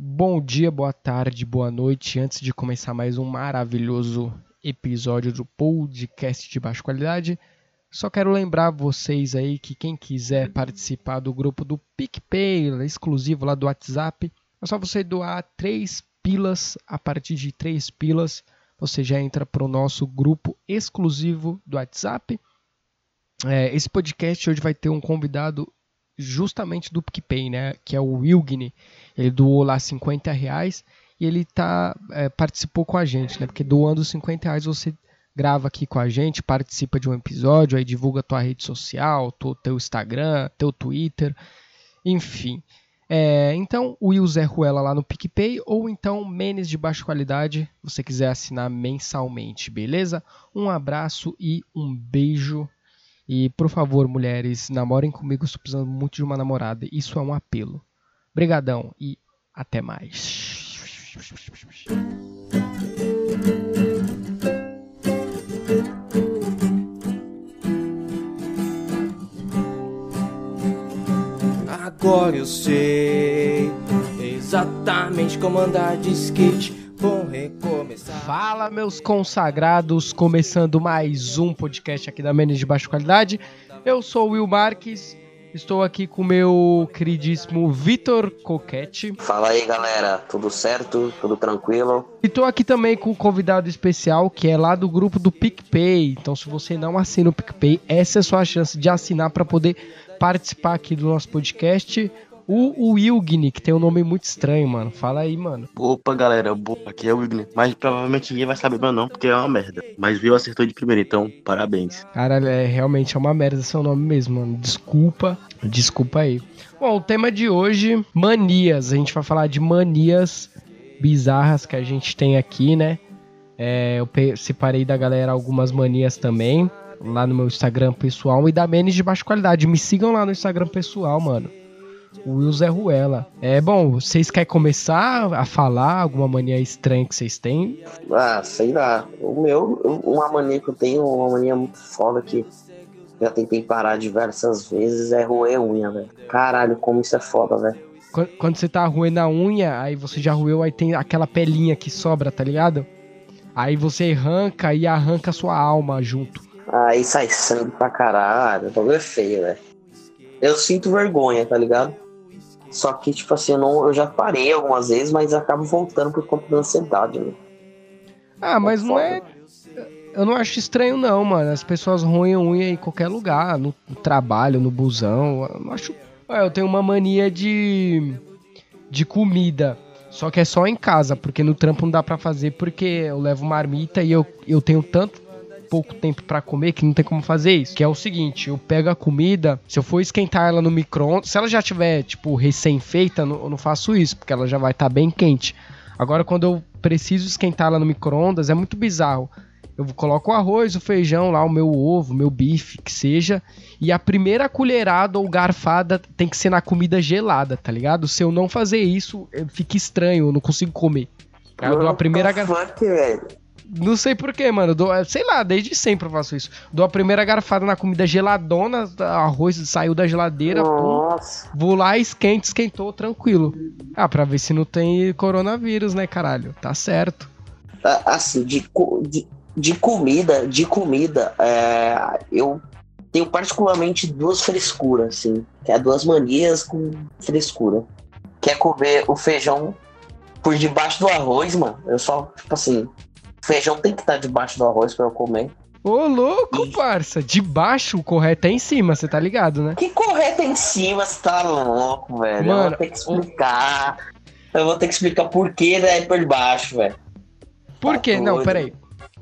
Bom dia, boa tarde, boa noite. Antes de começar mais um maravilhoso episódio do podcast de baixa qualidade, só quero lembrar vocês aí que quem quiser participar do grupo do PicPay, exclusivo lá do WhatsApp, é só você doar três pilas. A partir de três pilas, você já entra para o nosso grupo exclusivo do WhatsApp. É, esse podcast hoje vai ter um convidado justamente do PicPay, né? Que é o Wilgni. Ele doou lá 50 reais e ele tá, é, participou com a gente, né? Porque doando 50 reais você grava aqui com a gente, participa de um episódio, aí divulga tua rede social, teu, teu Instagram, teu Twitter, enfim. É, então, o Will Zé Ruela lá no PicPay ou então Menes de baixa qualidade, você quiser assinar mensalmente, beleza? Um abraço e um beijo e por favor, mulheres, namorem comigo, estou precisando muito de uma namorada. Isso é um apelo. Obrigadão e até mais. Agora eu sei exatamente como andar de skate Bom recomeçar. Fala, meus consagrados, começando mais um podcast aqui da Menes de Baixa Qualidade. Eu sou o Will Marques, estou aqui com o meu queridíssimo Vitor Coquete. Fala aí, galera, tudo certo? Tudo tranquilo? E estou aqui também com um convidado especial que é lá do grupo do PicPay. Então, se você não assina o PicPay, essa é a sua chance de assinar para poder participar aqui do nosso podcast. O Wilgni, que tem um nome muito estranho, mano. Fala aí, mano. Opa, galera, boa, aqui é o Wilgni. Mas provavelmente ninguém vai saber meu nome, porque é uma merda. Mas viu acertou de primeira, então parabéns. Cara, é, realmente é uma merda seu nome mesmo, mano. Desculpa, desculpa aí. Bom, o tema de hoje, manias. A gente vai falar de manias bizarras que a gente tem aqui, né? É, eu separei da galera algumas manias também, lá no meu Instagram pessoal e da Menes de baixa qualidade. Me sigam lá no Instagram pessoal, mano o Will Zé Ruela. É bom, vocês querem começar a falar alguma mania estranha que vocês têm? Ah, sei lá. O meu, uma mania que eu tenho, uma mania muito foda que já tentei parar diversas vezes é roer unha, velho. Caralho, como isso é foda, velho. Quando você tá roendo a unha, aí você já roeu, aí tem aquela pelinha que sobra, tá ligado? Aí você arranca e arranca a sua alma junto. Aí sai sangue pra caralho, o bagulho é feio, velho. Eu sinto vergonha, tá ligado? Só que, tipo assim, eu, não, eu já parei algumas vezes, mas acabo voltando por conta da ansiedade, né? Ah, mas não é. Eu não acho estranho, não, mano. As pessoas roem unha em qualquer lugar, no, trabalho, no busão. Eu acho. Eu tenho uma mania de. de comida. Só que é só em casa, porque no trampo não dá pra fazer, porque eu levo marmita e eu, eu tenho tanto pouco tempo para comer que não tem como fazer isso. Que é o seguinte, eu pego a comida, se eu for esquentar ela no micro-ondas, se ela já tiver, tipo, recém-feita, eu não faço isso, porque ela já vai estar tá bem quente. Agora, quando eu preciso esquentar ela no micro-ondas, é muito bizarro. Eu coloco o arroz, o feijão lá, o meu ovo, o meu bife, que seja. E a primeira colherada ou garfada tem que ser na comida gelada, tá ligado? Se eu não fazer isso, fica estranho, eu não consigo comer. Eu dou a primeira garfada. Não sei porquê, mano. Dou, sei lá, desde sempre eu faço isso. Dou a primeira garfada na comida geladona, arroz saiu da geladeira, pum, vou lá, esquente, esquentou, tranquilo. Ah, pra ver se não tem coronavírus, né, caralho? Tá certo. Assim, de, de, de comida, de comida, é, eu tenho particularmente duas frescuras, assim. Que é duas manias com frescura. Que é comer o feijão por debaixo do arroz, mano. Eu só, tipo assim, Feijão tem que estar debaixo do arroz para eu comer. Ô, louco, e... parça. Debaixo, o correto é em cima, você tá ligado, né? Que correto é em cima, você tá louco, velho? Mano, eu vou ter que explicar. Eu vou ter que explicar por que é por baixo, velho. Por tá quê? Não, peraí.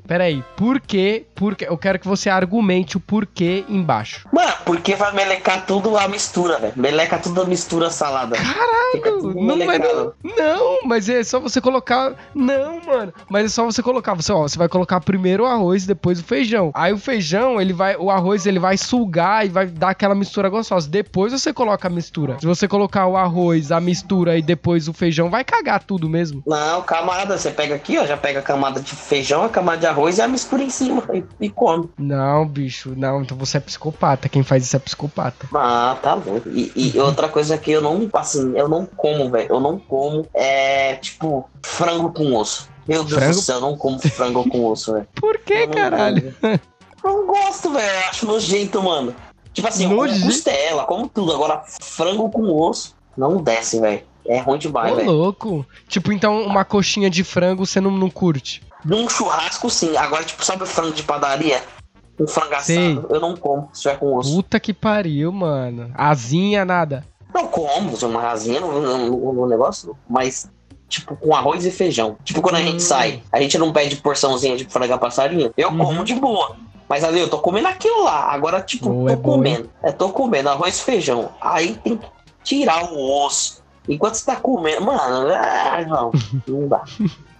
Peraí, por quê? Porque eu quero que você argumente o porquê embaixo. Mano, porque vai melecar tudo a mistura, velho. Meleca tudo a mistura salada. Caralho! Não, mas não, não, mas é só você colocar. Não, mano. Mas é só você colocar. Você, ó, você vai colocar primeiro o arroz e depois o feijão. Aí o feijão, ele vai. O arroz ele vai sugar e vai dar aquela mistura gostosa. Depois você coloca a mistura. Se você colocar o arroz, a mistura e depois o feijão, vai cagar tudo mesmo. Não, camada. Você pega aqui, ó. Já pega a camada de feijão, a camada de arroz e a mistura em cima e, e come. Não, bicho, não, então você é psicopata. Quem faz isso é psicopata. Ah, tá bom. E, e outra coisa que eu não, assim, eu não como, velho. Eu não como, é, tipo, frango com osso. Meu Deus Frango? do céu, eu não como frango com osso, velho. Por que, Eu não caralho? Eu não gosto, velho. Eu acho nojento, mano. Tipo assim, eu como Nojento? costela, como tudo. Agora, frango com osso, não desce, velho. É ruim demais, velho. louco. Tipo, então uma coxinha de frango você não, não curte. Num churrasco, sim. Agora, tipo, sabe o frango de padaria? Um frango assado, Sei. eu não como, se tiver com osso. Puta que pariu, mano. Asinha, nada. Não como, uma rasinha no, no- no negócio, mas, tipo, com arroz e feijão. Tipo, quando a Hum. gente sai, a gente não pede porçãozinha de frango a passarinho. Eu Uhum. como de boa. Mas ali, eu tô comendo aquilo lá. Agora, tipo, Boa, tô é boa, comendo. É, tô comendo arroz e feijão. Aí tem que tirar o osso. Enquanto você tá comendo. Mano, ah, não. Não dá.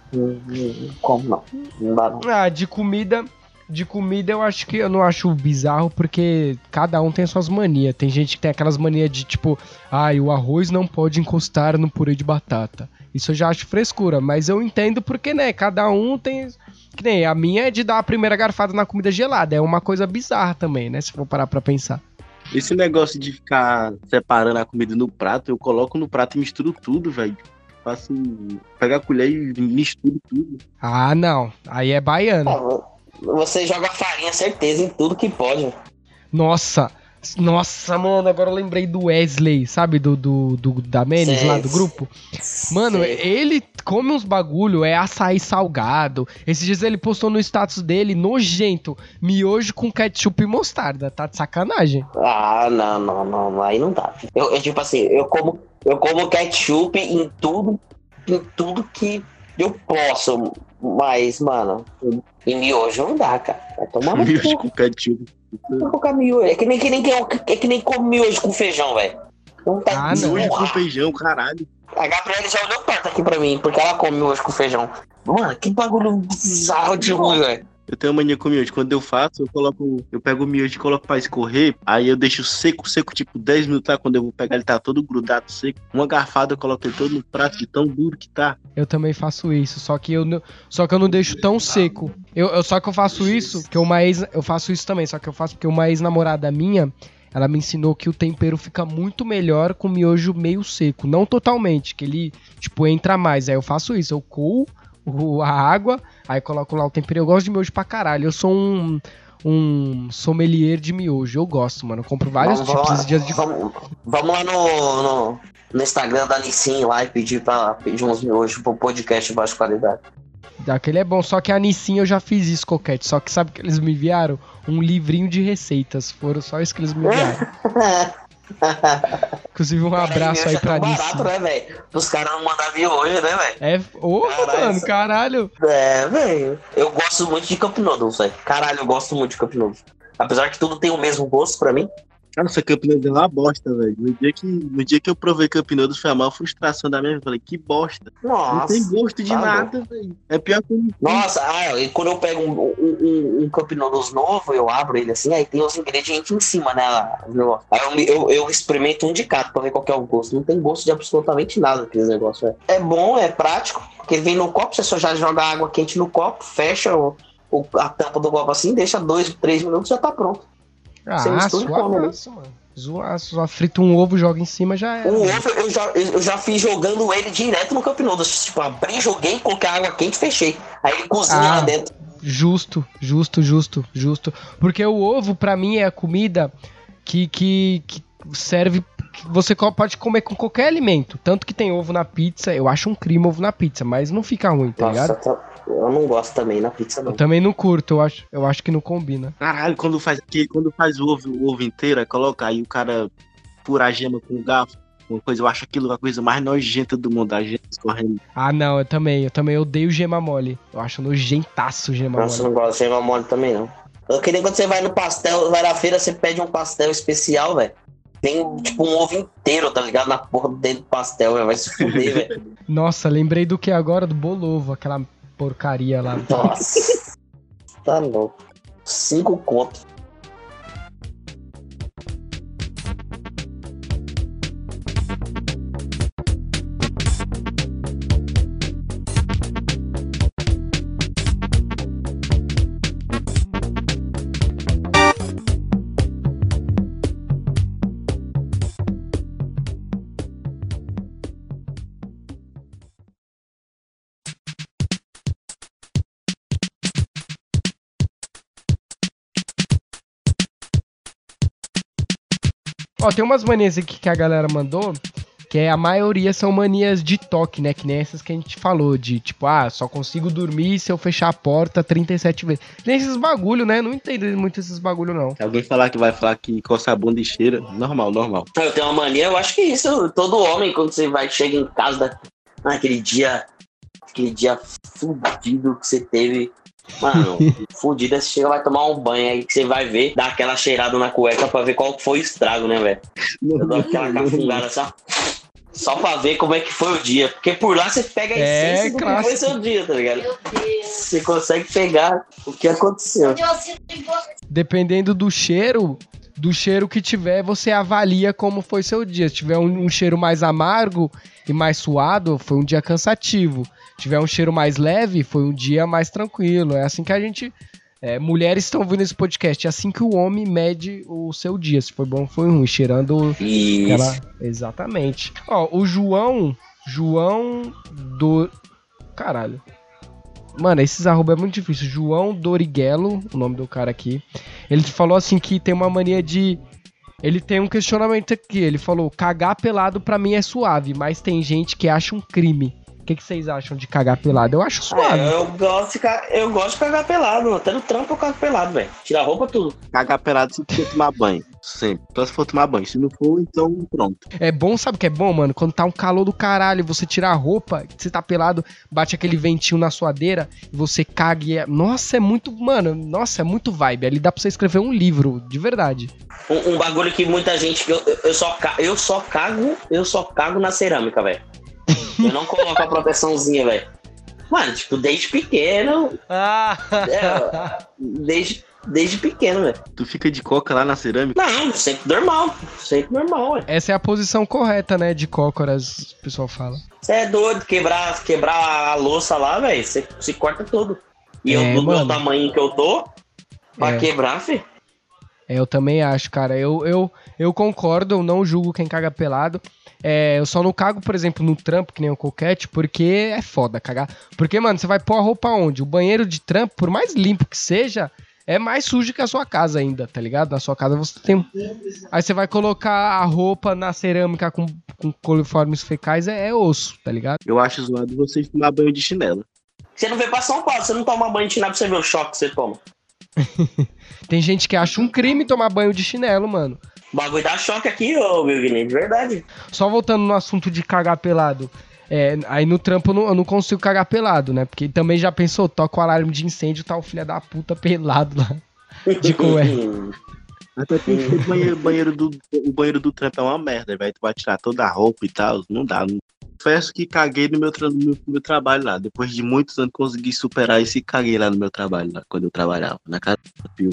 Como, não. Não dá, não. Ah, de comida. De comida eu acho que eu não acho bizarro porque cada um tem suas manias. Tem gente que tem aquelas manias de tipo, ai, o arroz não pode encostar no purê de batata. Isso eu já acho frescura, mas eu entendo porque, né, cada um tem. Que nem a minha é de dar a primeira garfada na comida gelada. É uma coisa bizarra também, né? Se for parar pra pensar. Esse negócio de ficar separando a comida no prato, eu coloco no prato e misturo tudo, velho. Faço. Pego a colher e misturo tudo. Ah, não. Aí é baiano. Ah, Você joga farinha, certeza, em tudo que pode. Nossa. Nossa, mano, agora eu lembrei do Wesley, sabe? Do, do, do- da Menes lá do grupo. Mano, Sei. ele come uns bagulho, é açaí salgado. Esses dias ele postou no status dele, nojento, miojo com ketchup e mostarda. Tá de sacanagem. Ah, não, não, não, aí não dá. Eu, eu, tipo assim, eu como, eu como ketchup em tudo, em tudo que eu posso, mas, mano, em miojo não dá, cara. Vai tomar Miojo com ketchup. Miojo. É que nem, que nem, que, é que nem come miojo com feijão, velho. Não tá Ah, não. Miojo com feijão, caralho. A Gabriela já olhou torta aqui pra mim, porque ela come miojo com feijão. Mano, que bagulho bizarro de ruim, velho. Eu tenho mania com miojo. Quando eu faço, eu coloco. Eu pego o miojo e coloco pra escorrer. Aí eu deixo seco, seco, tipo 10 minutos, tá? Quando eu vou pegar, ele tá todo grudado, seco. Uma garfada eu coloco ele todo no prato de tão duro que tá. Eu também faço isso, só que eu não, só que eu não deixo tão seco. Eu, eu- só que eu faço isso, que uma ex, eu faço isso também, só que eu faço porque uma ex-namorada minha, ela me ensinou que o tempero fica muito melhor com miojo meio seco, não totalmente, que ele tipo entra mais. Aí eu faço isso, eu coo o- a água, aí coloco lá o tempero. Eu gosto de miojo pra caralho. Eu sou um um sommelier de miojo. Eu gosto, mano. Eu compro vários Vamos- tipos vamos- dias de Vamos, vamos lá no, no, no Instagram da Nissin lá e pedir pra pedir uns miojos pro podcast de baixa qualidade. Daquele é bom, só que a Nissin eu já fiz isso, Coquete. Só que sabe que eles me enviaram? Um livrinho de receitas. Foram só isso que eles me enviaram. Inclusive, um abraço aí Miojo é pra Nissin. barato, né, velho? Os caras não mandam miojo, né, velho? É, ô, Caralho, mano, caralho. É, velho. Eu gosto muito de Cup Noodles, velho. Caralho, eu gosto muito de Cup Noodles. Apesar que tudo tem o mesmo gosto pra mim. Cara, essa Cup Noodles é uma bosta, velho. No dia, que, no dia que eu provei Cup Noodles foi a maior frustração da minha vida. Eu falei, que bosta. não Nossa. tem gosto de tá nada, velho. É pior que. Nossa, ah, e quando eu pego um, um, um, um Cup Noodles novo, eu abro ele assim, aí tem os ingredientes em cima, né? Aí eu, eu, eu experimento um de cada pra ver qual é o gosto. Não tem gosto de absolutamente nada aqueles negócios, velho. É bom, é prático, porque ele vem no copo, você só já joga água quente no copo, fecha o, o- a tampa do copo assim, deixa dois, três minutos já tá pronto. Você Ah, mistura e come, só frita um ovo, joga em cima já é. O ovo eu já, eu já fiz jogando ele direto no Noodles. Tipo, abri, joguei, coloquei água quente e fechei. Aí ele cozinha Ah. lá dentro. Justo, justo, justo, justo. Porque o ovo, pra mim, é a comida que, que, que serve. Você pode comer com qualquer alimento. Tanto que tem ovo na pizza. Eu acho um crime ovo na pizza, mas não fica ruim, tá Nossa, ligado? tá- eu não gosto também na pizza, não. Eu também não curto, eu acho, eu acho que não combina. Caralho, quando faz quando faz o ovo, o ovo inteiro, aí coloca aí o cara fura a gema com o garfo. Uma coisa, eu acho aquilo a coisa mais nojenta do mundo, a gema escorrendo. Ah, não, eu também. Eu também odeio gema mole. Eu acho nojentaço gema Nossa, eu mole. não gosto de gema mole também, não. Eu queria quando você vai no pastel, vai na feira, você pede um pastel especial, velho. Tem tipo um ovo inteiro, tá ligado? Na porra dentro do pastel, velho. Vai se fuder, velho. Nossa, lembrei do que agora? Do bolovo, aquela porcaria lá. Nossa. Tá louco. Cinco contos. Ó, tem umas manias aqui que a galera mandou, que é a maioria são manias de toque, né? Que nem essas que a gente falou, de tipo, ah, só consigo dormir se eu fechar a porta 37 vezes. Nem esses bagulho, né? Não entendo muito esses bagulho, não. Se alguém falar que vai falar que coça a bunda e cheira, normal, normal. Eu tenho uma mania, eu acho que isso, todo homem, quando você vai, chega em casa, da, naquele dia, aquele dia fudido que você teve. Mano, fudido, aí você chega, vai tomar um banho aí que você vai ver, dá aquela cheirada na cueca pra ver qual foi o estrago, né, velho? Eu dou aquela cafungada só. Só pra ver como é que foi o dia. Porque por lá você pega a É, essência do que foi seu dia, tá ligado? Meu Deus. Você consegue pegar o que aconteceu. Dependendo do cheiro, do cheiro que tiver, você avalia como foi seu dia. Se tiver um, um cheiro mais amargo e mais suado, foi um dia cansativo. Se tiver um cheiro mais leve, foi um dia mais tranquilo. É assim que a gente. é, mulheres estão ouvindo esse podcast. É assim que o homem mede o seu dia. Se foi bom ou foi ruim. Cheirando Isso. ela. Exatamente. Ó, o João. João do. Caralho. Mano, esses arroba é muito difícil. João Doriguelo, o nome do cara aqui. Ele falou assim que tem uma mania de. Ele tem um questionamento aqui. Ele falou: cagar pelado pra mim é suave, mas tem gente que acha um crime. O que, que vocês acham de cagar pelado? Eu acho suave. É, eu, gosto de ficar, eu gosto de cagar pelado, até no trampo eu cago pelado, velho. Tira a roupa, tudo. Cagar pelado se for tomar banho. Sempre. Só se for tomar banho. Se não for, então pronto. É bom, sabe o que é bom, mano? Quando tá um calor do caralho, você tira a roupa, você tá pelado, bate aquele ventinho na suadeira e você caga e é... Nossa, é muito. Mano, nossa, é muito vibe. Ali dá pra você escrever um livro, de verdade. Um, um bagulho que muita gente. Eu, eu, só, ca- eu só cago, eu só cago na cerâmica, velho. Eu não coloco a proteçãozinha, velho. Mano, tipo, desde pequeno. é, desde, desde pequeno, velho. Tu fica de coca lá na cerâmica. Não, sempre normal. Sempre normal, velho. Essa é a posição correta, né? De cócoras, o pessoal fala. Você é doido, quebrar, quebrar a louça lá, velho. Você se corta tudo. E É, eu, do mano. meu tamanho que eu tô, pra É. quebrar, filho. É, eu também acho, cara. Eu, eu, eu concordo, eu não julgo quem caga pelado. É, eu só não cago, por exemplo, no trampo, que nem o coquete, porque é foda cagar. Porque, mano, você vai pôr a roupa onde? O banheiro de trampo, por mais limpo que seja, é mais sujo que a sua casa ainda, tá ligado? Na sua casa você tem. um- Aí você vai colocar a roupa na cerâmica com, com coliformes fecais, é, é osso, tá ligado? Eu acho zoado vocês tomar banho de chinelo. Você não vê pra São Paulo, você não toma banho de nada pra você ver o choque que você toma. Tem gente que acha um crime tomar banho de chinelo, mano. O bagulho dá choque aqui, ô meu Guilherme, de verdade. Só voltando no assunto de cagar pelado. É, aí no trampo eu não, eu não consigo cagar pelado, né? Porque também já pensou, toca o alarme de incêndio, tá o filho da puta pelado lá. De cueca. Até porque o banheiro, banheiro do, o banheiro do trampo é uma merda, velho. Tu vai tirar toda a roupa e tal. Não dá. Confesso que caguei no meu, tra- no meu, no meu trabalho lá. Depois de muitos anos consegui superar esse e caguei lá no meu trabalho, lá, quando eu trabalhava. Na casa do Pio.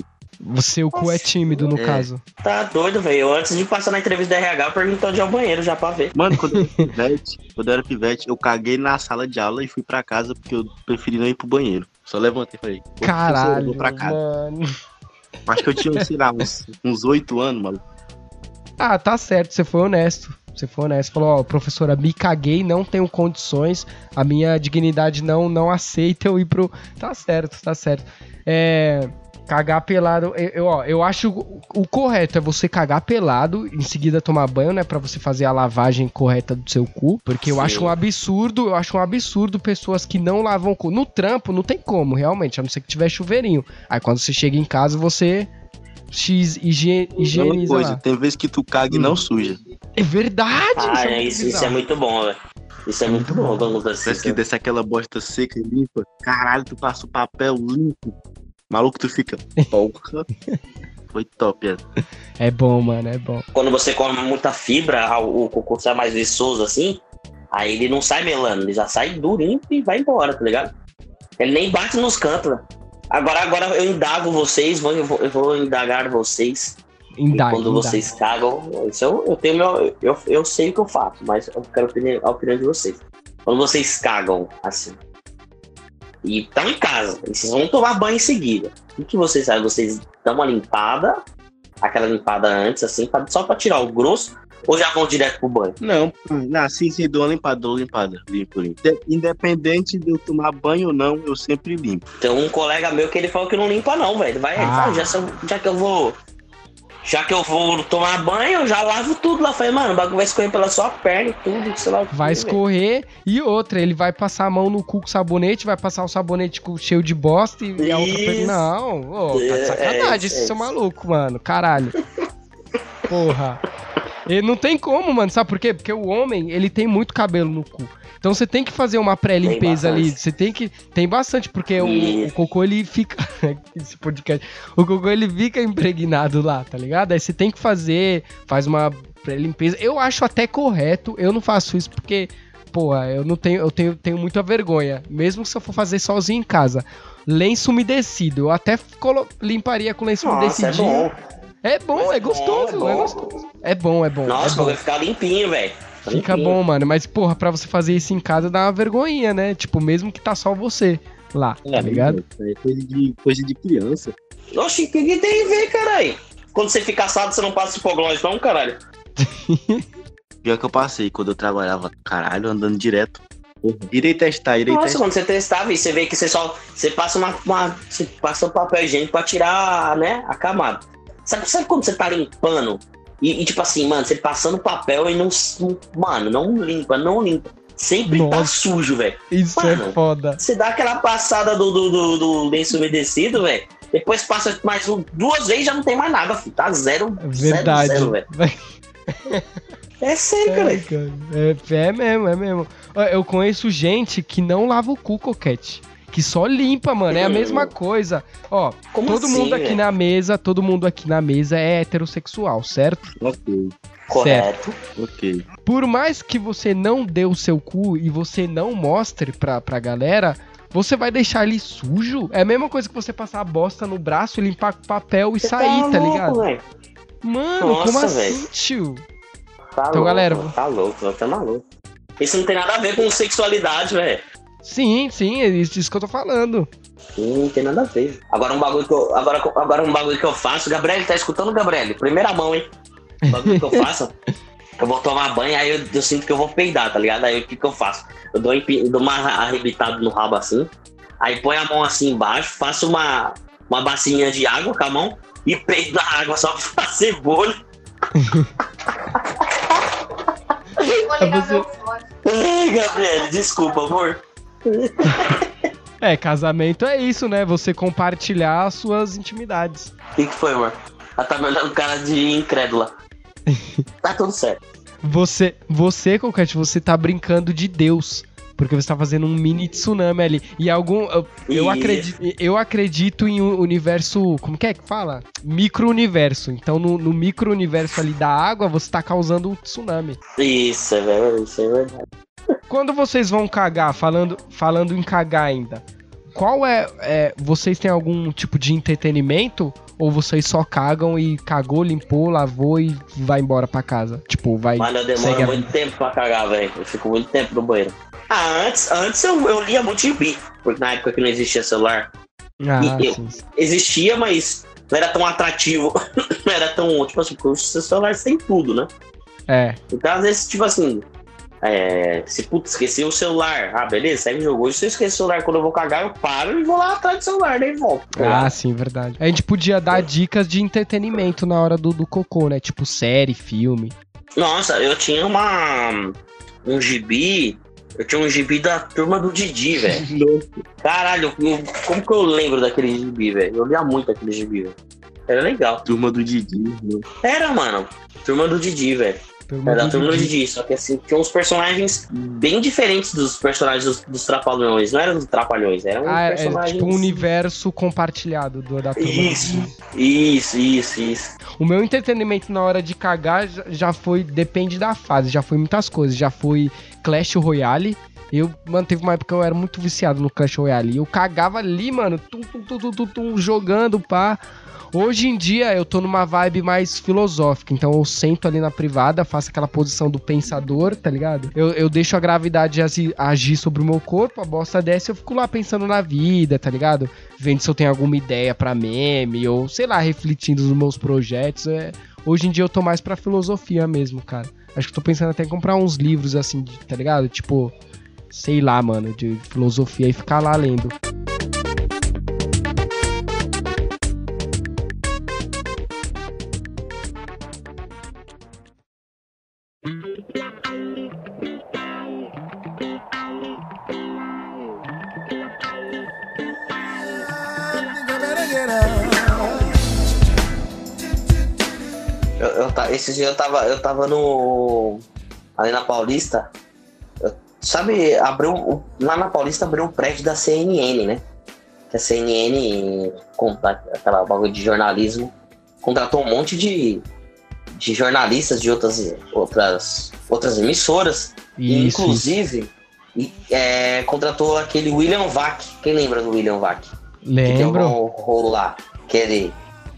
O seu cu é tímido, no É. caso. Tá doido, velho. Antes de passar na entrevista da RH, eu perguntei onde é o banheiro já pra ver. Mano, quando eu era pivete, quando eu era pivete, eu caguei na sala de aula e fui pra casa porque eu preferi não ir pro banheiro. Só levantei e falei, "Ô, professor, eu Caralho, vou pra casa. mano. Acho que eu tinha, sei lá, uns oito anos, mano. Ah, tá certo, você foi honesto. Você foi honesto. Falou, ó, professora, me caguei, não tenho condições, a minha dignidade não, não aceita eu ir pro. Tá certo, tá certo. É. Cagar pelado, eu, eu, ó, eu acho o, o correto é você cagar pelado, em seguida tomar banho, né, Pra você fazer a lavagem correta do seu cu, porque eu Sim. acho um absurdo, eu acho um absurdo pessoas que não lavam o cu. No trampo não tem como, realmente, a não ser que tiver chuveirinho. Aí quando você chega em casa, você X higieniza coisa, lá. tem vezes que tu caga e não suja. É verdade! Ah, isso é é, muito isso, isso é muito bom, velho. Isso é muito bom, vamos assim. Parece que desce aquela bosta seca e limpa. Caralho, tu passa o papel limpo. Maluco, tu fica. Porra. Foi top, é. É bom, mano, é bom. Quando você come muita fibra, o, cocô sai mais viçoso assim, aí ele não sai melando, ele já sai durinho e vai embora, tá ligado? Ele nem bate nos cantos, velho. Agora, agora eu indago vocês, vou, eu, vou, eu vou indagar vocês. Indaga, quando indaga. vocês cagam, isso eu, eu tenho meu. Eu, eu sei o que eu faço, mas eu quero a opinião, a opinião de vocês. Quando vocês cagam assim. E estão em casa, e vocês vão tomar banho em seguida. O que vocês fazem? Vocês dão uma limpada, aquela limpada antes, assim, pra- só pra tirar o grosso, ou já vão direto pro banho? Não, não, sim, sim, dou uma limpada, dou uma limpada. Limpo, limpo. De- Independente de eu tomar banho ou não, eu sempre limpo. Tem um colega meu que ele falou que não limpa, não, velho. Vai, ele Ah. fala, já, já que eu vou. Já que eu vou tomar banho, eu já lavo tudo lá. Falei, mano, o bagulho vai escorrer pela sua perna e tudo, sei lá. o que, Vai escorrer e outra, ele vai passar a mão no cu com sabonete, vai passar o sabonete com- cheio de bosta e a outra pega. Não, ô, tá de É, sacanagem é, esse é seu isso. maluco, mano. Caralho. Porra. E não tem como, mano. Sabe por quê? Porque o homem, ele tem muito cabelo no cu. Então você tem que fazer uma pré-limpeza ali. Você tem que. Tem bastante, porque o, o cocô ele fica. Esse podcast. O cocô ele fica impregnado lá, tá ligado? Aí você tem que fazer. Faz uma pré-limpeza. Eu acho até correto. Eu não faço isso porque. Porra, eu não tenho. Eu tenho, tenho muita vergonha. Mesmo se eu for fazer sozinho em casa. Lenço umedecido. Eu até colo- limparia com lenço Nossa, é umedecidinho. bom. É bom, é É gostoso, é bom. é gostoso. É bom, é bom. Nossa, é bom. bagulho ficar limpinho, velho. Fica bom, mano. Mas, porra, pra você fazer isso em casa dá uma vergonhinha, né? Tipo, mesmo que tá só você lá, tá ligado? É coisa de, coisa de criança. Oxi, o que, tem a ver, caralho? Quando você fica assado, você não passa hipoglós, não, caralho? Pior que eu passei quando eu trabalhava, caralho, andando direto. Irei testar, irei Nossa, testar. quando você testava e você vê que você só. Você passa uma. uma você passa o papel higiênico pra tirar, né? A camada. Sabe, sabe quando você tá limpando? E, e, tipo assim, mano, você passando papel e não. Mano, não limpa, não limpa. Sempre tá Nossa. sujo, velho. Isso Mano. é foda. Você dá aquela passada do, do, do, do lenço umedecido, velho. Depois passa mais um, duas vezes já não tem mais nada, filho. Tá zero. Verdade. Zero, velho. É sério, É, velho. cara. É, é mesmo, é mesmo. Eu conheço gente que não lava o cu, coquete. Que só limpa, mano. É a mesma coisa. Ó, Como todo assim, mundo aqui velho? na mesa, todo mundo aqui na mesa é heterossexual, certo? Ok, Correto. ok. Por mais que você não dê o seu cu e você não mostre pra, pra galera, você vai deixar ele sujo? É a mesma coisa que você passar a bosta no braço, limpar com papel e Você sair, tá, louco, ligado? velho. Mano, Nossa, como assim, velho. tio? Tá Então, louco, galera, Tá louco, tá maluco. Isso não tem nada a ver com sexualidade, velho. Sim, sim, é isso, que eu tô falando. Não tem nada a ver. Agora um bagulho que eu, agora, agora um bagulho que eu faço. Gabriel, tá escutando, Gabriel? Primeira mão, hein? O bagulho que eu faço. Eu vou tomar banho, aí eu, eu sinto que eu vou peidar, tá ligado? Aí o que, que eu faço? Eu dou, um empi- eu dou uma arrebitada no rabo assim. Aí põe a mão assim embaixo, faço uma, uma bacinha de água com a mão e peido na água só pra fazer bolha. Vou ligar Você- meu fone. Ai, Gabriel, desculpa, amor. É, casamento é isso, né? Você compartilhar as suas intimidades. O que, que foi, amor? Ela tá me olhando cara de incrédula. tá tudo certo. Você, você, Coquete, você tá brincando de Deus. Porque você tá fazendo um mini tsunami ali. E algum. Eu, eu acredito, eu acredito em um universo. Como que é que fala? Micro-universo. Então, no, no micro-universo ali da água, você tá causando um tsunami. Isso é verdade, isso é verdade. Quando vocês vão cagar, falando, falando em cagar ainda, qual é, é. Vocês têm algum tipo de entretenimento? Ou vocês só cagam e cagou, limpou, lavou e vai embora pra casa? Tipo, vai. Mano, eu demoro a muito tempo pra cagar, velho. Eu fico muito tempo no banheiro. Ah, antes, antes eu, eu lia muito gibi. Porque na época que não existia celular. Ah, eu-. Existia, mas não era tão atrativo. não era tão. Tipo assim, porque o celular tem tudo, né? É. Então, às vezes, tipo assim. É, se putz, esqueci o celular. Ah, beleza, segue o jogo. Hoje, se eu esquecer o celular quando eu vou cagar, eu paro e vou lá atrás do celular, daí volto. tá Ah, ligado? sim, verdade. A gente podia dar dicas de entretenimento na hora do, do cocô, né? Tipo série, filme. Nossa, eu tinha uma. Um gibi. Eu tinha um gibi da turma do Didi, velho. Caralho, eu- como que eu lembro daquele gibi, velho? Eu lia muito aquele gibi, velho. Era legal. Turma do Didi. né? Era, mano. Turma do Didi, velho. Era. Didi. Só que assim, tinha uns personagens bem diferentes dos personagens dos, dos Trapalhões. Não eram dos Trapalhões, eram Ah, é personagens. tipo um universo compartilhado do, da turma Isso, isso, isso, isso. O meu entretenimento na hora de cagar já, foi. Depende da fase, já foi muitas coisas. Já foi Clash Royale. Eu, mano, teve uma época que eu era muito viciado no Clash Royale. E eu cagava ali, mano, tum, tum, tum, tum, tum, tum, jogando, pá. Hoje em dia eu tô numa vibe mais filosófica, então eu sento ali na privada, faço aquela posição do pensador, tá ligado? Eu, eu deixo a gravidade agi- agir sobre o meu corpo, a bosta desce, eu fico lá pensando na vida, tá ligado? Vendo se eu tenho alguma ideia pra meme, ou sei lá, refletindo nos meus projetos. É... Hoje em dia eu tô mais pra filosofia mesmo, cara. Acho que tô pensando até em comprar uns livros assim, tá ligado? Tipo, sei lá, mano, de filosofia e ficar lá lendo. Esses dias eu tava, eu tava no. Ali na Paulista. eu- sabe, abriu. Lá na Paulista abriu um prédio da CNN, né? Que a CNN, aquela bagulho de jornalismo, contratou um monte de, de jornalistas de outras, outras, outras emissoras. E, Isso. inclusive, e, é, contratou aquele William Vac. Quem lembra do William Vac? Que deu Lembro. um rolo lá. Que ele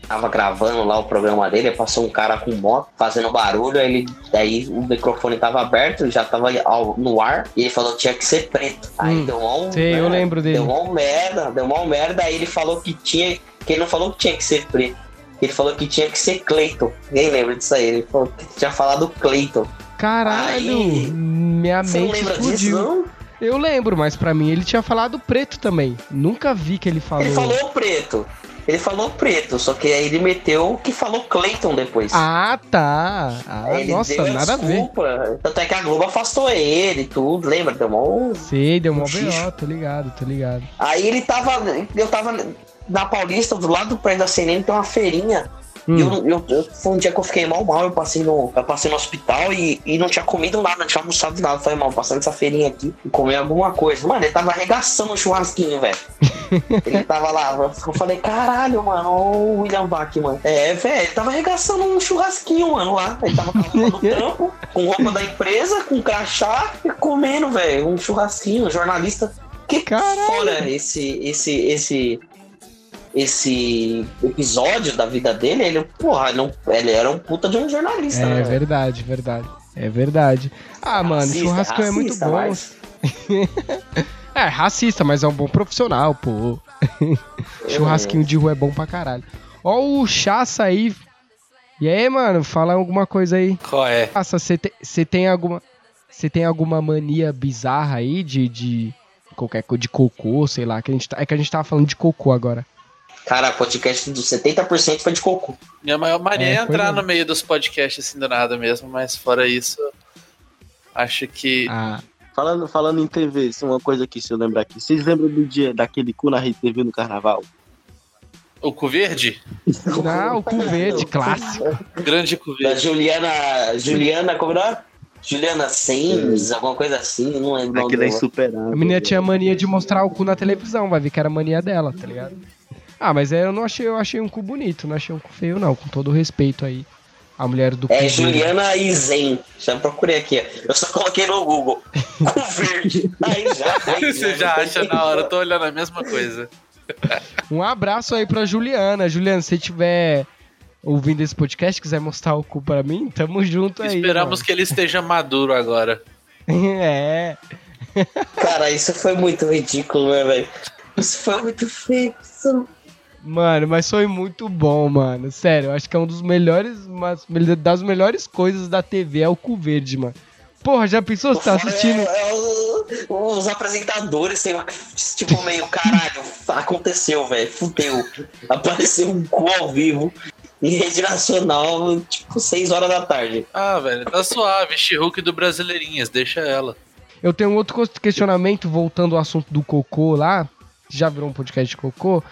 tava gravando lá o programa dele, passou um cara com moto fazendo barulho, aí, ele, daí o microfone tava aberto, já tava ao- no ar, e ele falou que tinha que ser preto. Aí Hum, deu um. sei, eu lembro dele. Deu uma merda, deu uma merda, aí ele falou que tinha. Que ele não falou que tinha que ser preto. Ele falou que tinha que ser Cleiton. Ninguém lembra disso aí. Ele falou que tinha falado Cleiton. Caralho, Aí, minha Você não mente lembra disso, explodiu. não? Eu lembro, mas pra mim ele tinha falado preto também. Nunca vi que ele falou. Ele falou preto. Ele falou preto, só que aí ele meteu que falou Clayton depois. Ah, tá. Ah, ele nossa, deu nada a ver. desculpa. Tanto é que a Globo afastou ele e tudo, lembra? Deu mó... Sei, deu mó Um. B.O., tô ligado, tô ligado. Aí ele tava. Eu tava na Paulista, do lado do prédio da CNN, tem uma feirinha. E Hum, eu, eu, eu- foi um dia que eu fiquei mal, mal. Eu passei no, eu passei no hospital e, e não tinha comido nada, não tinha almoçado nada. Eu Falei, mal, passando essa feirinha aqui e comer alguma coisa. Mano, ele tava arregaçando o churrasquinho, velho. ele tava lá. Eu falei, caralho, mano, o William Bach, mano. É, velho, ele tava arregaçando um churrasquinho, mano, lá. Ele tava com a roupa do trampo, com roupa da empresa, com crachá e comendo, velho, um churrasquinho, jornalista. Que Caralho. fora esse, esse, esse, esse episódio da vida dele, ele, porra, não, ele era um puta de um jornalista, é né? velho? verdade, verdade. É verdade. Ah, mano, Racista, churrascão é muito bom. mas- É, racista, mas é um bom profissional, pô. Churrasquinho de rua é bom pra caralho. Ó o Chassa aí. E aí, mano, fala alguma coisa aí. Qual é? Chassa, você te- você tem alguma. Você tem alguma mania bizarra aí de, de qualquer coisa de cocô, sei lá, que a gente tá, é que a gente tava falando de cocô agora. Cara, podcast do 70% foi de cocô. Minha maior mania É, é, entrar no meio dos podcasts assim do nada mesmo, mas fora isso, acho que. Ah, Falando, falando em TV, isso é uma coisa aqui, se eu lembrar aqui. Vocês lembram do dia daquele cu na Rede TV no carnaval? O cu verde? não, o cu verde, clássico. Grande cu Da verde. Juliana. Juliana, como não é? Juliana Sims, alguma coisa assim, não lembro. o nome Aquele é insuperável. A menina tinha mania de mostrar o cu na televisão, vai ver que era mania dela, tá ligado? Ah, mas é, eu não achei, eu achei um cu bonito, não achei um cu feio, não, com todo o respeito aí. A mulher do cu É. Juliana Izen. Já procurei aqui. ó. Eu só coloquei no Google. Com verde. Aí já. aí Você já acha na hora, eu tô olhando a mesma coisa. Um abraço aí pra Juliana. Juliana, se você tiver ouvindo esse podcast, quiser mostrar o cu pra mim, tamo junto aí. Esperamos que ele esteja maduro agora. É. Cara, isso foi muito ridículo, né, velho? Isso foi muito feio. Isso... Mano, mas foi muito bom, mano. Sério, eu acho que é um dos melhores, mas, das melhores coisas da TV é o cu verde, mano. Porra, já pensou? Você tá assistindo? É, é o- os apresentadores tem tipo meio caralho, aconteceu, velho, fudeu. Apareceu um cu ao vivo em rede nacional, tipo, 6 horas da tarde. Ah, velho, tá suave. She-Hulk do Brasileirinhas, deixa ela. Eu tenho um outro questionamento, voltando ao assunto do cocô lá. Já virou um podcast de cocô.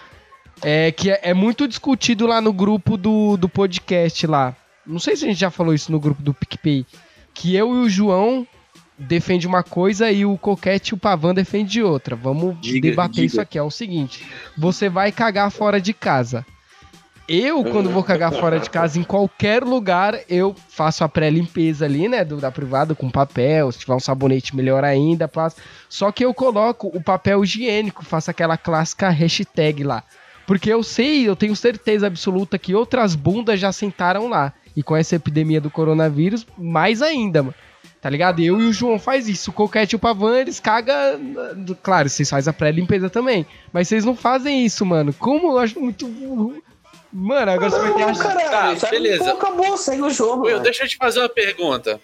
É que é, é muito discutido lá no grupo do, do podcast lá. Não sei se a gente já falou isso no grupo do PicPay. Que eu e o João defende uma coisa e o Coquete e o Pavan defende outra. Vamos Diga, debater diga. isso aqui. É o seguinte: você vai cagar fora de casa. Eu, quando vou cagar fora de casa, em qualquer lugar, eu faço a pré-limpeza ali, né, do, da privada, com papel, se tiver um sabonete, melhor ainda. Só que eu coloco o papel higiênico, faço aquela clássica hashtag lá. Porque eu sei, eu tenho certeza absoluta que outras bundas já sentaram lá. E com essa epidemia do coronavírus, mais ainda, mano. Tá ligado? Eu e o João faz isso. O Coquete e o Pavan, eles cagam. Claro, vocês fazem a pré-limpeza também. Mas vocês não fazem isso, mano. Como eu acho muito. Mano, agora você vai ter Não, a. caralho, Tá, sabe? beleza. Pô, acabou, segue o jogo. Will, deixa eu te fazer uma pergunta.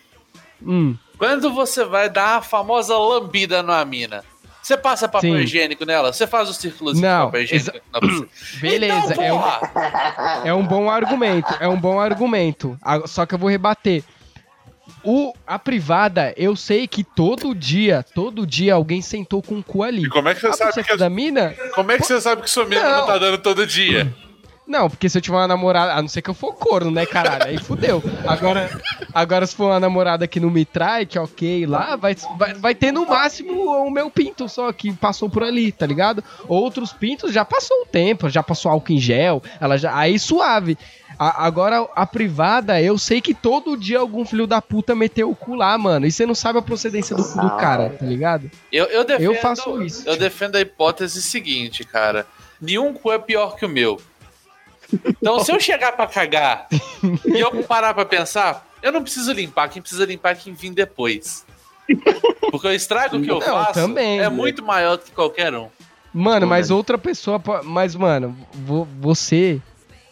Hum. Quando você vai dar a famosa lambida numa mina, você passa papel Sim. higiênico nela? Você faz o círculo de papel higiênico? na buceta? Beleza, Então, é, um, é um bom argumento. É um bom argumento. Ah, Só que eu vou rebater. O, a privada, eu sei que todo dia, todo dia alguém sentou com o cu ali. E como é que você A sabe que da mina? como é que você sabe que sua mina não, Não. tá dando todo dia? Não, porque se eu tiver uma namorada, a não ser que eu for corno, né, caralho? Aí fudeu. Agora, agora se for uma namorada que não me trai, que é ok lá, vai, vai, vai ter no máximo o meu pinto só que passou por ali, tá ligado? Outros pintos já passou o tempo, já passou álcool em gel, ela já. Aí suave. A- agora, a privada, eu sei que todo dia algum filho da puta meteu o cu lá, mano. E você não sabe a procedência do cu do cara, tá ligado? Eu, eu defendo, Eu faço isso. Eu defendo a hipótese seguinte, cara. Nenhum cu é pior que o meu. Então, se eu chegar pra cagar e eu parar pra pensar, eu não preciso limpar. Quem precisa limpar é quem vir depois. Porque o estrago que eu Não, faço também, é né? muito maior do que qualquer um. Mano, mas outra pessoa. Mas, mano, vo- você.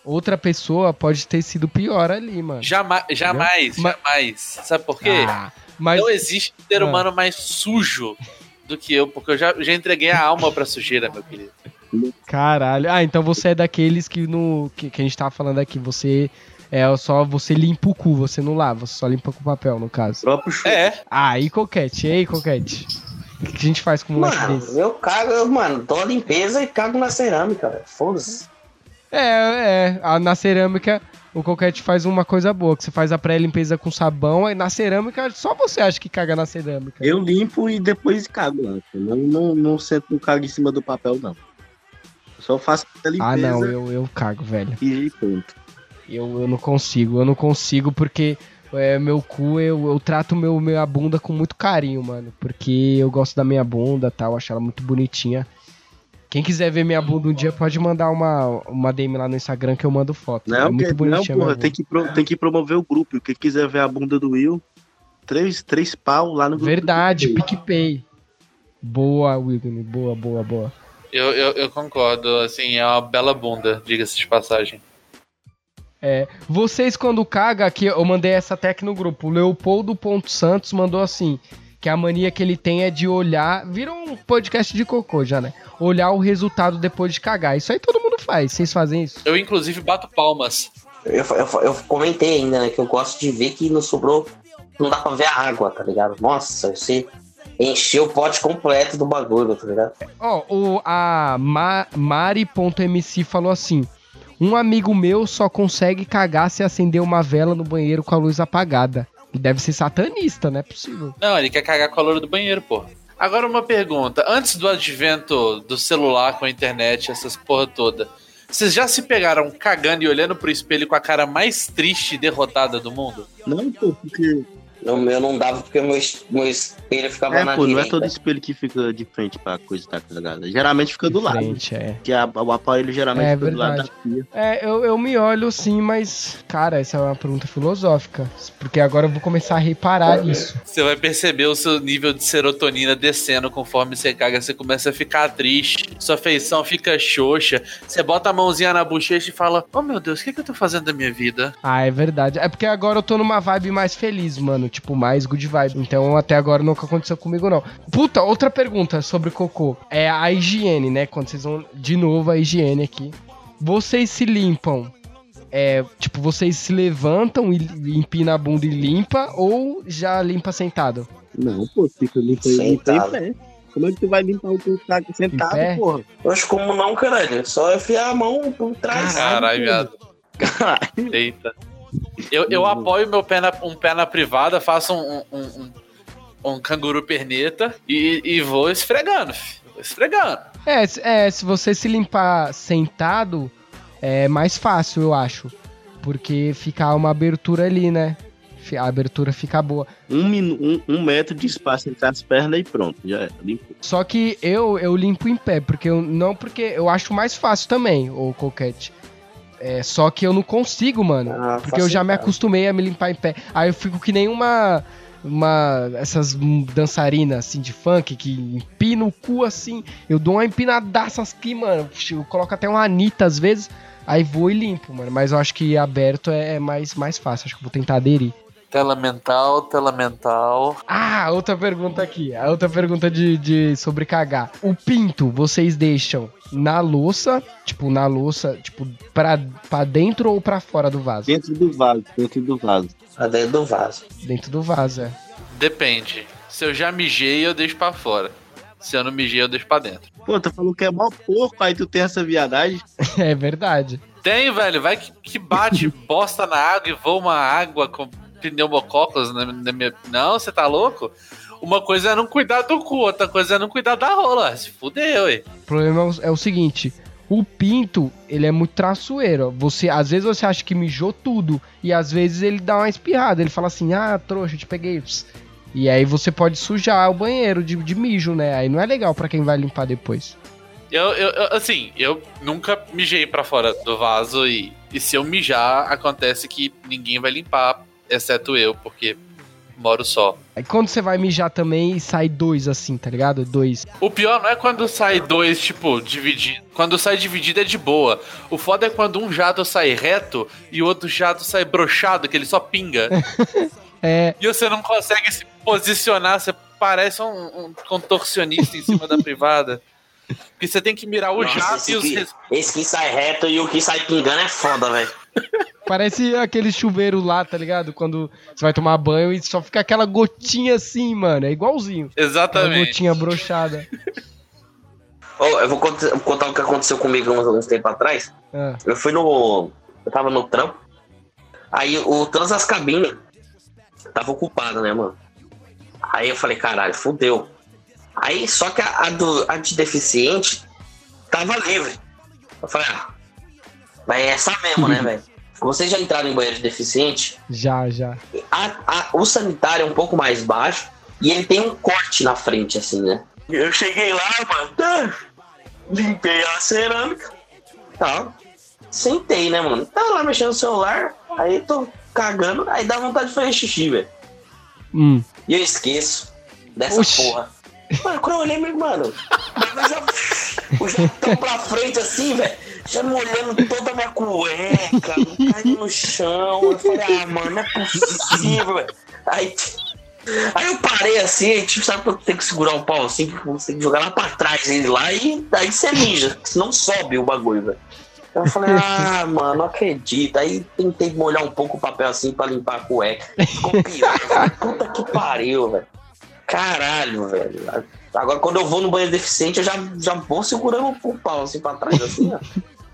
Outra pessoa pode ter sido pior ali, mano. Jamais, jamais, Mas- jamais. Sabe por quê? Ah, mas. Não existe ser Ah. humano mais sujo do que eu, porque eu já, já entreguei a alma pra sujeira, meu querido. Caralho. Ah, então você é daqueles que no. Que, que a gente tava falando aqui. Você. É só você limpa o cu, você não lava, você só limpa com papel, no caso. próprio chu- É, Ah, e coquete, e aí, coquete? O que a gente faz com um moleque Mano, desse? eu cago, mano, dou a limpeza e cago na cerâmica, velho. Foda-se. É, é. a- Na cerâmica, o coquete faz uma coisa boa, que você faz a pré-limpeza com sabão, aí na cerâmica, só você acha que caga na cerâmica. Eu limpo e depois cago lá. Não, não, não sento cago em cima do papel, não. Só faço a limpeza Ah, não, eu, eu cago, velho. e pronto. Eu, eu não consigo, eu não consigo porque é, meu cu, eu, eu trato meu, minha bunda com muito carinho, mano. Porque eu gosto da minha bunda e tal, acho ela muito bonitinha. Quem quiser ver minha bunda um dia pode mandar uma, uma DM lá no Instagram que eu mando foto. é Não, muito porque, não bonitinha. minha porra, tem que, pro- tem que promover o grupo. Quem quiser ver a bunda do Will, três, três pau lá no grupo. Verdade, PicPay. PicPay. Boa, William, boa, boa, boa. Eu, eu, eu concordo. Assim, é uma bela bunda, diga-se de passagem. Vocês quando caga, aqui eu mandei essa tech no grupo. O Leopoldo.santos mandou assim: que a mania que ele tem é de olhar. Vira um podcast de cocô já, né? Olhar o resultado depois de cagar. Isso aí todo mundo faz. Vocês fazem isso? Eu, inclusive, bato palmas. Eu, eu, eu comentei ainda, né, que eu gosto de ver que não sobrou. Não dá pra ver a água, tá ligado? Nossa, você encheu o pote completo do bagulho, tá ligado? Ó, o, a Ma- Mari.mc falou assim: Um amigo meu só consegue cagar se acender uma vela no banheiro com a luz apagada. Deve ser satanista, não é possível. Não, ele quer cagar com a loura do banheiro, pô. Agora uma pergunta. Antes do advento do celular com a internet, essas porra toda, vocês já se pegaram cagando e olhando pro espelho com a cara mais triste e derrotada do mundo? Não, pô, porque. O meu não dava porque meu, meu espelho ficava É, na pô, não é direita. todo espelho que fica de frente pra coisa estar cagada. Geralmente fica do De lado. frente, é. Que a- o aparelho geralmente É fica do lado da verdade. pia. É, eu, eu me olho sim, mas, cara, essa é uma pergunta filosófica. Porque agora eu vou começar a reparar nisso. Você vai perceber o seu nível de serotonina descendo conforme você caga. Você começa a ficar triste, sua feição fica xoxa. Você bota a mãozinha na bochecha e fala: Oh meu Deus, o que, que eu tô fazendo da minha vida? Ah, é verdade. É porque agora eu tô numa vibe mais feliz, mano. Tipo, mais good vibe. Então até agora nunca aconteceu comigo, não. Puta, outra pergunta sobre cocô. É a higiene, né? Quando vocês vão. De novo, a higiene aqui. Vocês se limpam. É, tipo, vocês se levantam e empina a bunda e limpa ou já limpa sentado? Não, pô, fica limpa em Sentado. pé. Como é que tu vai limpar o saco sentado, pé? porra? Eu acho como não, caralho. Só enfiar a mão por trás. Caralho, viado. Eita. Eu, eu apoio meu pé na, um pé na privada, faço um, um, um, um canguru perneta e, e vou esfregando. Vou esfregando. É, se- é, se você se limpar sentado, é mais fácil, eu acho. Porque fica uma abertura ali, né? A abertura fica boa. Um, minu- um, um metro de espaço entre as pernas e pronto, já é. Limpo. Só que eu, eu limpo em pé, porque eu não porque eu acho mais fácil também, o coquete. É, só que eu não consigo, mano. Ah, porque eu já me acostumei a me limpar em pé. Aí eu fico que nem uma. Uma. Essas dançarinas assim de funk que empina o cu assim. Eu dou uma empinadaça aqui, mano. Eu coloco até uma Anitta às vezes. Aí vou e limpo, mano. Mas eu acho que aberto é é mais, mais fácil. Acho que eu vou tentar aderir. Tela mental, tela mental. Ah, outra pergunta aqui. A outra pergunta de, de sobre cagar. O pinto, vocês deixam na louça, tipo, na louça, tipo, pra, pra dentro ou pra fora do vaso? Dentro do vaso, dentro do vaso. Tá dentro do vaso. Dentro do vaso, é. Depende. Se eu já mijei, eu deixo pra fora. Se eu não mijei, eu deixo pra dentro. Pô, tu falou que é mó porco, aí tu tem essa viadagem. É verdade. Tem, velho. Vai que, que bate bosta na água e voa uma água com pneumococos na, na minha. Não, você tá louco? Uma coisa é não cuidar do cu, outra coisa é não cuidar da rola. Se fudeu, ué. O problema é o- é o seguinte: o pinto, ele é muito traçoeiro. Você, às vezes você acha que mijou tudo, e às vezes ele dá uma espirrada. Ele fala assim: ah, trouxa, te peguei. E aí você pode sujar o banheiro de, de mijo, né? Aí não é legal pra quem vai limpar depois. Eu, eu, eu- assim, eu nunca mijei pra fora do vaso e, e se eu mijar, acontece que ninguém vai limpar, exceto eu, porque moro só. Aí quando você vai mijar também e sai dois assim, tá ligado? Dois. O pior não é quando sai dois, tipo, dividido. Quando sai dividido é de boa. O foda é quando um jato sai reto e o outro jato sai brochado, que ele só pinga. É, e você não consegue se posicionar, você parece um, um contorcionista em cima da privada. Porque você tem que mirar o Nossa, jato esse, e os. que, res- esse que sai reto e o que sai pingando é foda, velho. Parece aquele chuveiro lá, tá ligado? Quando você vai tomar banho e só fica aquela gotinha assim, mano. É igualzinho. Aquela Exatamente. gotinha brochada. Ô, eu vou contar, vou contar o que aconteceu comigo uns, uns tempo atrás. Ah, Eu fui no. Eu tava no trampo. Aí o todas as cabines tava ocupado, né, mano? Aí eu falei, caralho, fudeu. Aí só que a, a do, a de deficiente tava livre. Eu falei, ah, mas é essa mesmo, né, velho? Vocês já entraram em banheiro de deficiente? já, já. A- a- o sanitário é um pouco mais baixo e ele tem um corte na frente, assim, né? Eu cheguei lá, mano, tá, limpei a cerâmica, tá, sentei, né, mano? Tava lá mexendo no celular, aí tô cagando, aí dá vontade de fazer xixi, velho. Hum. E eu esqueço dessa Oxi. porra. Mano, quando eu olhei, meu mano, eu já, o jantão pra frente assim, velho, já molhando toda a minha cueca, caindo no chão. Eu falei, ah, mano, não é possível. Aí, aí eu parei assim, tipo, sabe quando tem que segurar o pau assim, que você tem que jogar lá pra trás ele lá e aí você mija, senão sobe o bagulho, velho. Eu falei, ah, mano, não acredito. Aí tentei molhar um pouco o papel assim pra limpar a cueca. Ficou pior. Falei, Puta que pariu, velho. Caralho, velho. Agora, quando eu vou no banheiro deficiente, eu já, já vou segurando o pau assim pra trás, assim, ó.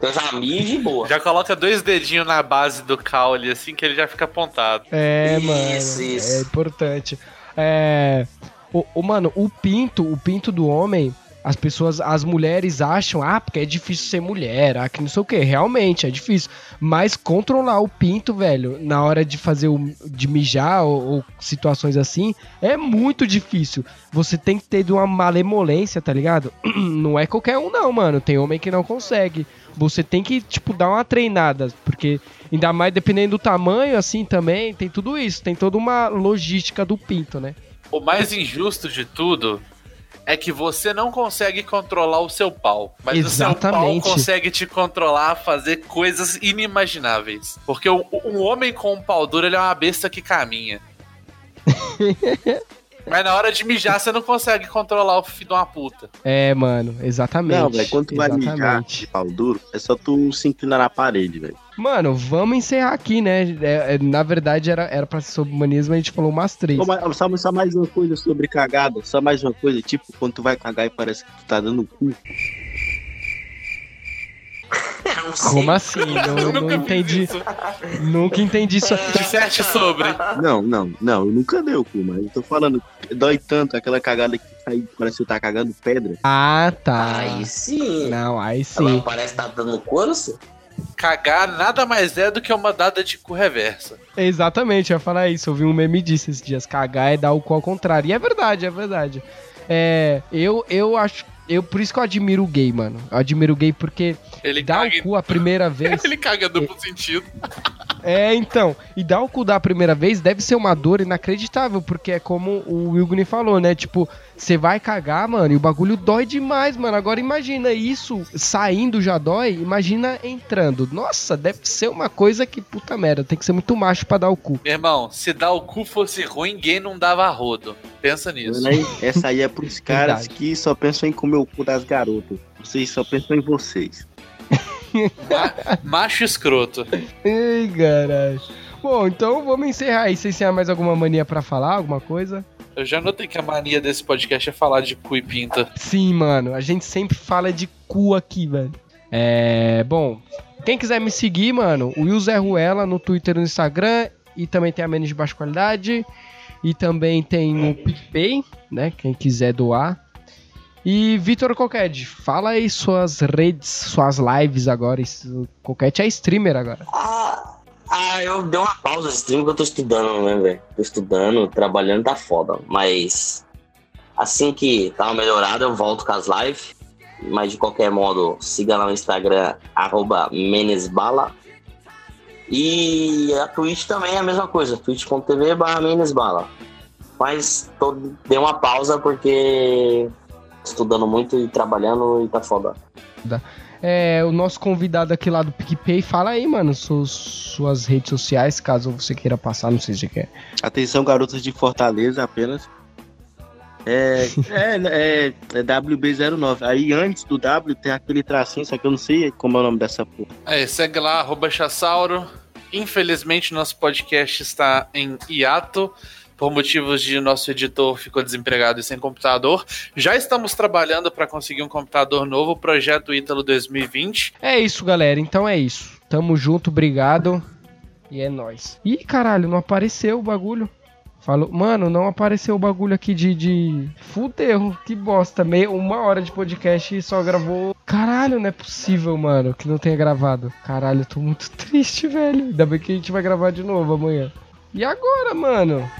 Eu já mijo e boa. Já coloca dois dedinhos na base do caule, assim que ele já fica apontado. É, Isso, mano. isso. É importante. É. O, o- mano, o pinto, o pinto do homem, as pessoas, as mulheres acham, ah, porque é difícil ser mulher, ah, que não sei o que. Realmente, é difícil. Mas controlar o pinto, velho, na hora de fazer o. de mijar ou, ou situações assim, é muito difícil. Você tem que ter de uma malemolência, tá ligado? Não é qualquer um, não, mano. Tem homem que não consegue. Você tem que, tipo, dar uma treinada, porque ainda mais dependendo do tamanho, assim, também, tem tudo isso. Tem toda uma logística do pinto, né? O mais injusto de tudo é que você não consegue controlar o seu pau. Mas o seu Exatamente. pau consegue te controlar a fazer coisas inimagináveis. Porque o- um homem com um pau duro, ele é uma besta que caminha. Mas na hora de mijar, você não consegue controlar o filho de uma puta. É, mano, exatamente. Não, velho, quando tu vai mijar de pau duro, é só tu se inclinar na parede, velho. Mano, vamos encerrar aqui, né? É, é, na verdade, era, era pra ser sobre humanismo, a gente falou umas três. Ô, mas Só, só mais uma coisa sobre cagada, só mais uma coisa, tipo, quando tu vai cagar e parece que tu tá dando cu. Não. Como assim? Não, Eu não entendi. isso. Nunca entendi isso. Disserte sobre. Não, não, não, eu nunca dei o cu, mas eu tô falando, dói tanto aquela cagada que sai, parece que tá cagando pedra. Ah, tá. Aí sim. Não, aí Ela sim. parece que tá dando couro, Cagar nada mais é do que uma dada de cu reversa. Exatamente, eu ia falar isso. Eu vi um meme disso esses dias. Cagar é dar o cu ao contrário. E é verdade, é verdade. É, eu, eu acho. Eu, por isso que eu admiro o gay, mano. Eu admiro o gay porque Ele dar caga, o cu a primeira vez. ele caga duplo sentido. É, então. E dar o cu da primeira vez deve ser uma dor inacreditável, porque é como o Wilguni falou, né? Tipo, você vai cagar, mano, e o bagulho dói demais, mano. Agora imagina isso saindo já dói, imagina entrando. Nossa, deve ser uma coisa que, puta merda, tem que ser muito macho pra dar o cu. Meu irmão, se dar o cu fosse ruim, gay não dava rodo. Pensa nisso. Essa aí é pros caras Verdade. que só pensam em comer o cu das garotas. Vocês só pensam em vocês. Macho escroto. Ai, caralho. Bom, então vamos encerrar aí. Vocês têm mais alguma mania pra falar? Alguma coisa? Eu já notei que a mania desse podcast é falar de cu e pinta. Sim, mano. A gente sempre fala de cu aqui, velho. É. Bom, Quem quiser me seguir, mano, o Will Zé Ruela no Twitter e no Instagram. E também tem a Menos de Baixa Qualidade. E também tem o PicPay, né? Quem quiser doar. E Vitor Coquete, fala aí suas redes, suas lives agora. Coquete é streamer agora. Ah, ah, eu dei uma pausa esse stream eu tô estudando, né, velho? Tô estudando, trabalhando, tá foda. Mas assim que tá uma melhorada, eu volto com as lives. Mas de qualquer modo, siga lá no Instagram, arroba Menesbala. E a Twitch também é a mesma coisa, twitch.tv barra Menesbala. Mas tô, dei uma pausa porque estudando muito e trabalhando e tá foda. É, o nosso convidado aqui lá do PicPay, fala aí, mano, suas, suas redes sociais, caso você queira passar, não sei se você quer. Atenção, garotas de Fortaleza apenas. É, é, é, é WB09. Aí antes do W tem aquele tracinho, só que eu não sei como é o nome dessa porra. É, segue lá, arroba Chassauro. Infelizmente, nosso podcast está em hiato. Por motivos de nosso editor ficou desempregado e sem computador. Já estamos trabalhando para conseguir um computador novo, projeto Ítalo 2020. É isso, galera, então é isso. Tamo junto, obrigado. E é nóis. Ih, caralho, não apareceu o bagulho. Falou, mano, não apareceu o bagulho aqui de. de... Fudeu, que bosta. Meio, uma hora de podcast e só gravou. Caralho, não é possível, mano, que não tenha gravado. Caralho, eu tô muito triste, velho. Ainda bem que a gente vai gravar de novo amanhã. E agora, mano?